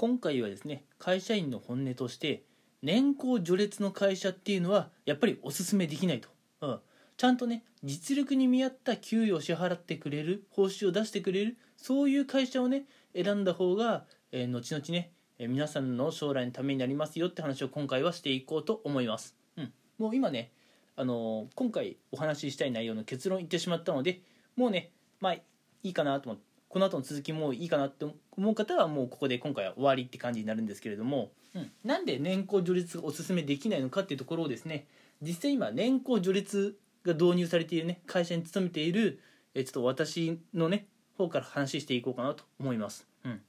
今回はですね会社員の本音として年功序列の会社っていうのはやっぱりおすすめできないと、うん、ちゃんとね実力に見合った給与を支払ってくれる報酬を出してくれるそういう会社をね選んだ方が、えー、後々ね、えー、皆さんの将来のためになりますよって話を今回はしていこうと思います、うん、もう今ねあのー、今回お話ししたい内容の結論言ってしまったのでもうねまあいいかなと思って。この後の続きもいいかなって思う方はもうここで今回は終わりって感じになるんですけれども、うん、なんで年功序列がおすすめできないのかっていうところをですね実際今年功序列が導入されているね会社に勤めているえちょっと私のね方から話していこうかなと思います。うん、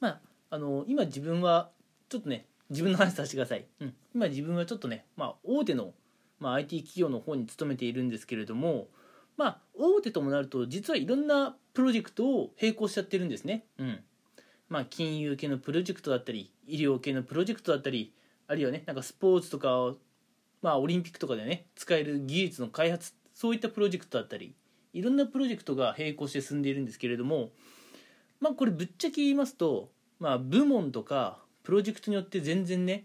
まああの今自分はちょっとね自分の話させてください。うん、今自分はちょっとね、まあ、大手の、まあ、IT 企業の方に勤めているんですけれどもまあ大手ともなると実はいろんなプロジェクトを並行しちゃってるんですね。うんまあ、金融系のプロジェクトだったり医療系のプロジェクトだったりあるいはねなんかスポーツとか、まあ、オリンピックとかでね使える技術の開発そういったプロジェクトだったりいろんなプロジェクトが並行して進んでいるんですけれどもまあこれぶっちゃけ言いますと、まあ、部門とかプロジェクトによって全然ね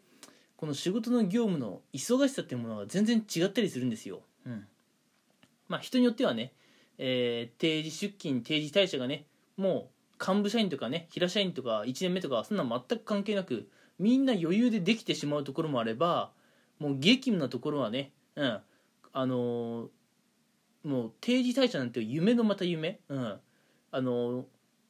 この仕事の業務の忙しさっていうものが全然違ったりするんですよ。うんまあ、人によってはね、えー、定時出勤定時退社がねもう幹部社員とかね平社員とか1年目とかそんな全く関係なくみんな余裕でできてしまうところもあればもう激務なところはね、うん、あのー、もう定時退社なんて夢のまた夢、うん、あのー、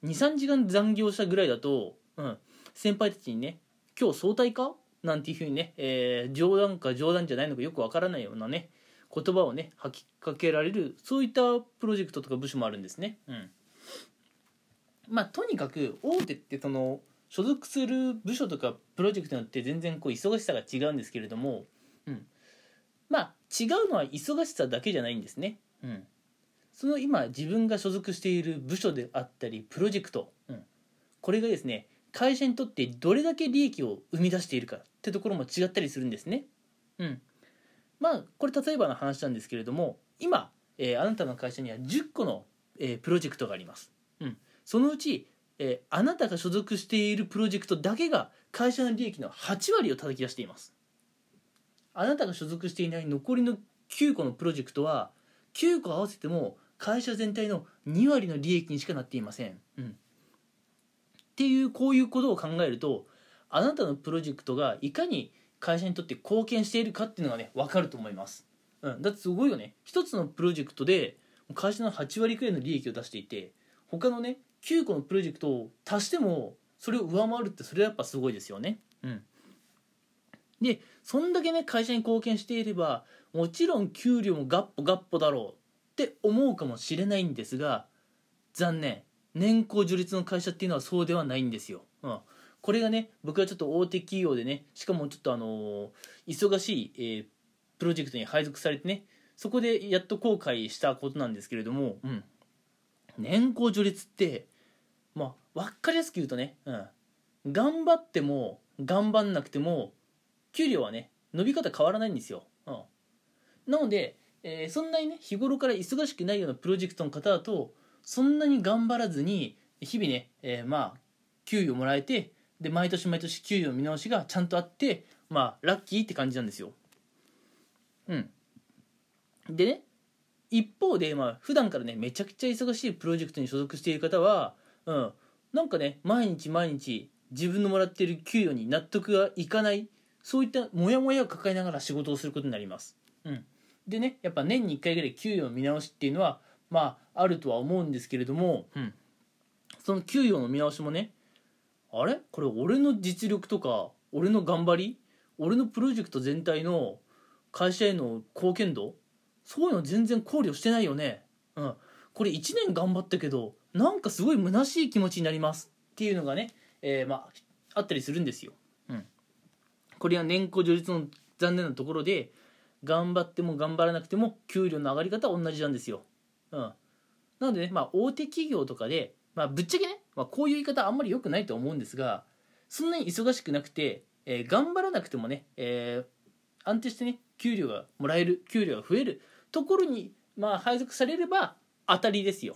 23時間残業したぐらいだと、うん、先輩たちにね「今日早退か?」なんていうふうにね、えー、冗談か冗談じゃないのかよくわからないようなね言葉をね吐きかけられるそういったプロジェクトとか部署もあるんですね。うんまあ、とにかく大手ってその所属する部署とかプロジェクトによって全然こう忙しさが違うんですけれども、うん、まあ違うのは忙しさだけじゃないんですね。うん、その今自分が所属している部署であったりプロジェクト、うん、これがですね会社にとってどれだけ利益を生み出しているかってところも違ったりするんですね。うんまあこれ例えばの話なんですけれども今、えー、あなたの会社には10個の、えー、プロジェクトがあります、うん、そのうち、えー、あなたが所属しているプロジェクトだけが会社の利益の8割を叩き出しています。あなたが所属していない残りの9個のプロジェクトは9個合わせても会社全体の2割の利益にしかなっていません、うん、っていうこういうことを考えるとあなたのプロジェクトがいかに会社にとって貢献しているかっていうのがね分かると思います、うん、だってすごいよね。一つのプロジェクトで会社の8割くらいの利益を出していて他のね9個のプロジェクトを足してもそれを上回るってそれはやっぱすごいですよね。うん。でそんだけね会社に貢献していればもちろん給料もガッポガッポだろうって思うかもしれないんですが残念。年功序列の会社っていうのはそうではないんですよ、うん、これがね僕はちょっと大手企業でねしかもちょっとあの忙しい、えー、プロジェクトに配属されてねそこでやっと後悔したことなんですけれども、うん、年功序列ってまあ分かりやすく言うとね、うん、頑張っても頑張んなくても給料はね伸び方変わらないんですよ、うん、なので、えー、そんなにね日頃から忙しくないようなプロジェクトの方だとそんなに頑張らずに日々ね、えー、まあ給与もらえてで毎年毎年給与見直しがちゃんとあってまあラッキーって感じなんですよ。うん。でね一方でまあ普段からねめちゃくちゃ忙しいプロジェクトに所属している方はうん。なんかね毎日毎日自分のもらっている給与に納得がいかないそういったモヤモヤを抱えながら仕事をすることになります。うん、でねやっぱ年に1回ぐらい給与の見直しっていうのはまああるとは思うんですけれども、うん、その給与の見直しもねあれ？これ俺の実力とか俺の頑張り？俺のプロジェクト全体の会社への貢献度？そういうの全然考慮してないよね。うん。これ1年頑張ったけどなんかすごい虚しい気持ちになります。っていうのがね、えー、まああったりするんですよ。うん。これは年功序列の残念なところで頑張っても頑張らなくても給料の上がり方は同じなんですよ。うん。なのでねまあ大手企業とかでまあ、ぶっちゃけね、まあ、こういう言い方あんまり良くないと思うんですがそんなに忙しくなくて、えー、頑張らなくてもね、えー、安定してね給料がもらえる給料が増えるところに、まあ、配属されれば当たりですよ。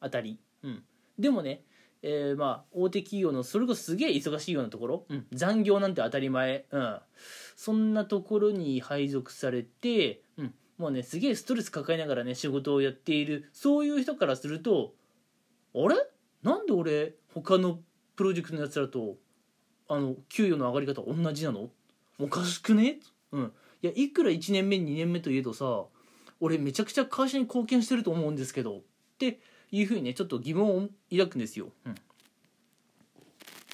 当たり、うん、でもねえーまあ大手企業のそれこそすげえ忙しいようなところ、うん、残業なんて当たり前、うん、そんなところに配属されて、うん、もうねすげえストレス抱えながらね仕事をやっているそういう人からするとあれ？なんで俺他のプロジェクトのやつらとあの給与の上がり方同じなのおかしくね？うん。いやいくら1年目2年目といえどさ俺めちゃくちゃ会社に貢献してると思うんですけどっていうふうにねちょっと疑問を抱くんですよ。うん、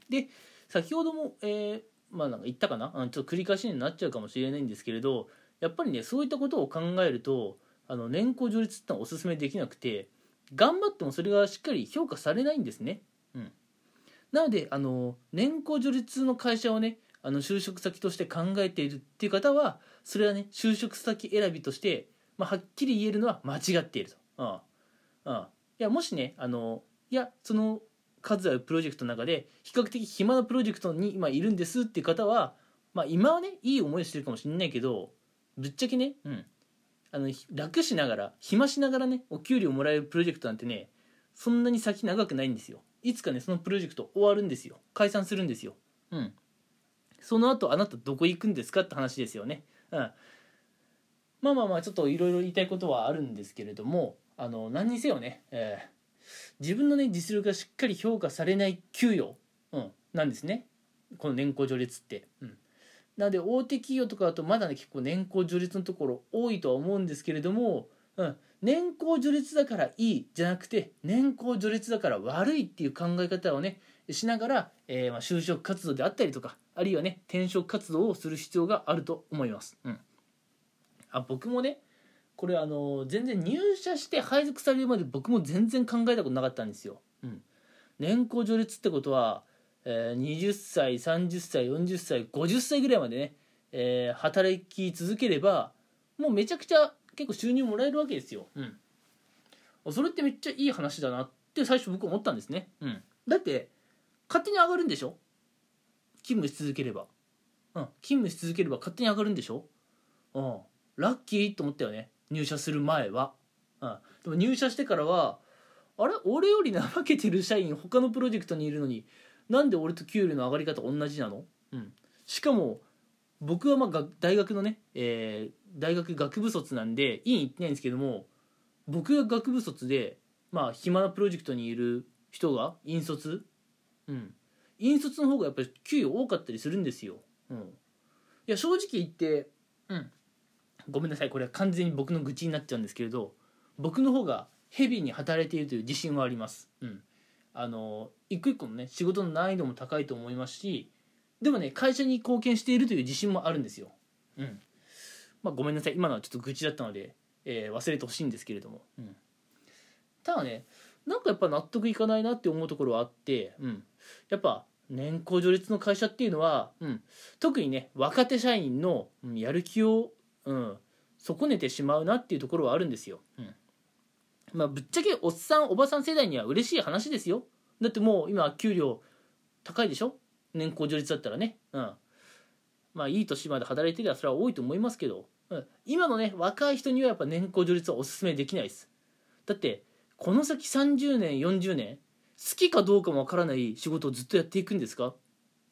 で先ほども、えー、まあなんか言ったかな？あちょっと繰り返しになっちゃうかもしれないんですけれどやっぱりねそういったことを考えるとあの年功序列ってのはおすすめできなくて頑張ってもそれがしっかり評価されないんですね。うん、なのであの年功序列の会社をねあの就職先として考えているっていう方はそれはね就職先選びとして、まあ、はっきり言えるのは間違っていると。うんうん、いやもしねあのいやその数あるプロジェクトの中で比較的暇なプロジェクトに今いるんですっていう方は、まあ、今はねいい思いをしてるかもしれないけどぶっちゃけね、うん、あの楽しながら暇しながらねお給料もらえるプロジェクトなんてねそんなに先長くないんですよ。いつかねそのプロジェクト終わるんですよ。解散するんですよ。うん。その後あなたどこ行くんですかって話ですよね。うん。まあまあまあちょっといろいろ言いたいことはあるんですけれどもあの何にせよね、えー、自分のね実力がしっかり評価されない給与、うん、なんですね。この年功序列って。うん。なので大手企業とかだとまだね結構年功序列のところ多いとは思うんですけれども、うん、年功序列だからいいじゃなくて年功序列だから悪いっていう考え方をねしながら、えー、ま就職活動であったりとかあるいはね転職活動をする必要があると思います。うん、あ僕もねこれあの全然入社して配属されるまで僕も全然考えたことなかったんですよ。うん、年功序列ってことはえー、20歳30歳40歳50歳ぐらいまでね、えー、働き続ければもうめちゃくちゃ結構収入もらえるわけですよ、うん、それってめっちゃいい話だなって最初僕思ったんですね、うん、だって勝手に上がるんでしょ？勤務し続ければ、うん、勤務し続ければ勝手に上がるんでしょ、うん、ラッキーと思ったよね。入社する前は、うん、でも入社してからはあれ？俺より怠けてる社員他のプロジェクトにいるのになんで俺と給料の上がり方同じなの、うん、しかも僕はまあ大学のね、えー、大学学部卒なんで院行ってないんですけども僕が学部卒でまあ暇なプロジェクトにいる人が引率？うん。引率の方がやっぱり給与多かったりするんですよ、うん、いや正直言ってうん。ごめんなさいこれは完全に僕の愚痴になっちゃうんですけれど僕の方がヘビーに働いているという自信はあります、うん、あの一個一個のね仕事の難易度も高いと思いますしでもね会社に貢献しているという自信もあるんですよ。うん。まあ、ごめんなさい。今のはちょっと愚痴だったので、えー、忘れてほしいんですけれども、うん、ただねなんかやっぱ納得いかないなって思うところはあって、うん、やっぱ年功序列の会社っていうのは、うん、特にね若手社員の、やる気を、うん、損ねてしまうなっていうところはあるんですよ。うん。まあぶっちゃけおっさんおばさん世代には嬉しい話ですよ。だってもう今給料高いでしょ？年功序列だったらね。うん。まあいい年まで働いてりゃそれは多いと思いますけど、うん、今のね若い人にはやっぱ年功序列はおすすめできないです。だってこの先30年40年好きかどうかもわからない仕事をずっとやっていくんですか？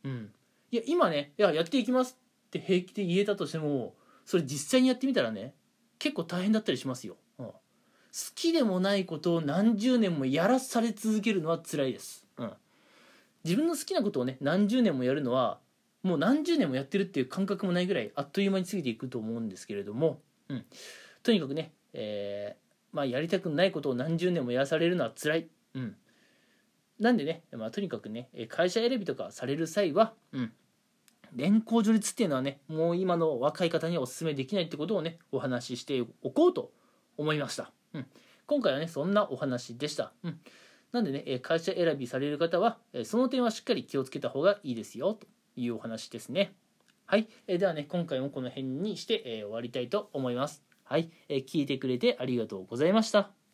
うん。いや今ねいややっていきますって平気で言えたとしてもそれ実際にやってみたらね結構大変だったりしますよ。きでもないことを何十年もやらされ続けるのは辛いです、うん、自分の好きなことをね何十年もやるのはもう何十年もやってるっていう感覚もないぐらいあっという間に過ぎていくと思うんですけれども、うん、とにかくね、えー、まあ、やりたくないことを何十年もやらされるのは辛い、うん、なんでね、まあ、とにかくね会社選びとかされる際は、うん、連行序列っていうのはねもう今の若い方にはお勧めできないってことをねお話ししておこうと思いました。うん、今回はねそんなお話でした、うん、なんでね会社選びされる方はその点はしっかり気をつけた方がいいですよというお話ですね。はい、えではね今回もこの辺にして、え終わりたいと思います。はい、え聞いてくれてありがとうございました。